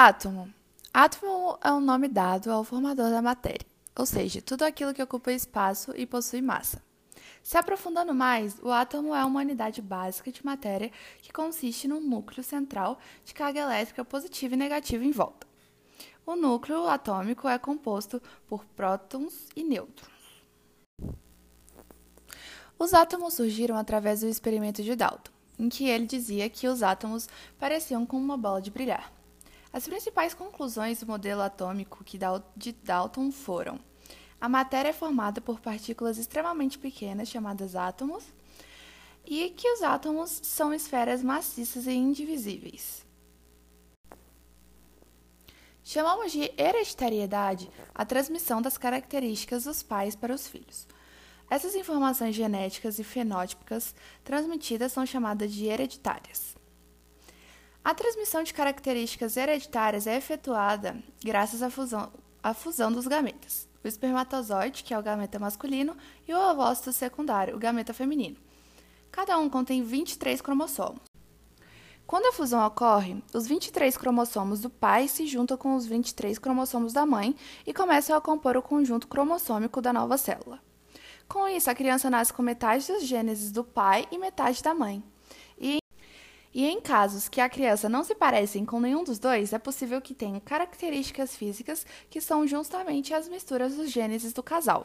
Átomo. Átomo é o um nome dado ao formador da matéria, ou seja, tudo aquilo que ocupa espaço e possui massa. Se aprofundando mais, o átomo é uma unidade básica de matéria que consiste num núcleo central de carga elétrica positiva e negativa em volta. O núcleo atômico é composto por prótons e nêutrons. Os átomos surgiram através do experimento de Dalton, em que ele dizia que os átomos pareciam como uma bola de brilhar. As principais conclusões do modelo atômico de Dalton foram: a matéria é formada por partículas extremamente pequenas, chamadas átomos, e que os átomos são esferas maciças e indivisíveis. Chamamos de hereditariedade a transmissão das características dos pais para os filhos. Essas informações genéticas e fenótipicas transmitidas são chamadas de hereditárias. A transmissão de características hereditárias é efetuada graças à fusão, à fusão dos gametas. O espermatozoide, que é o gameta masculino, e o ovócito secundário, o gameta feminino. Cada um contém 23 cromossomos. Quando a fusão ocorre, os 23 cromossomos do pai se juntam com os 23 cromossomos da mãe e começam a compor o conjunto cromossômico da nova célula. Com isso, a criança nasce com metade dos genes do pai e metade da mãe. E, em casos que a criança não se parecem com nenhum dos dois, é possível que tenha características físicas que são justamente as misturas dos genes do casal.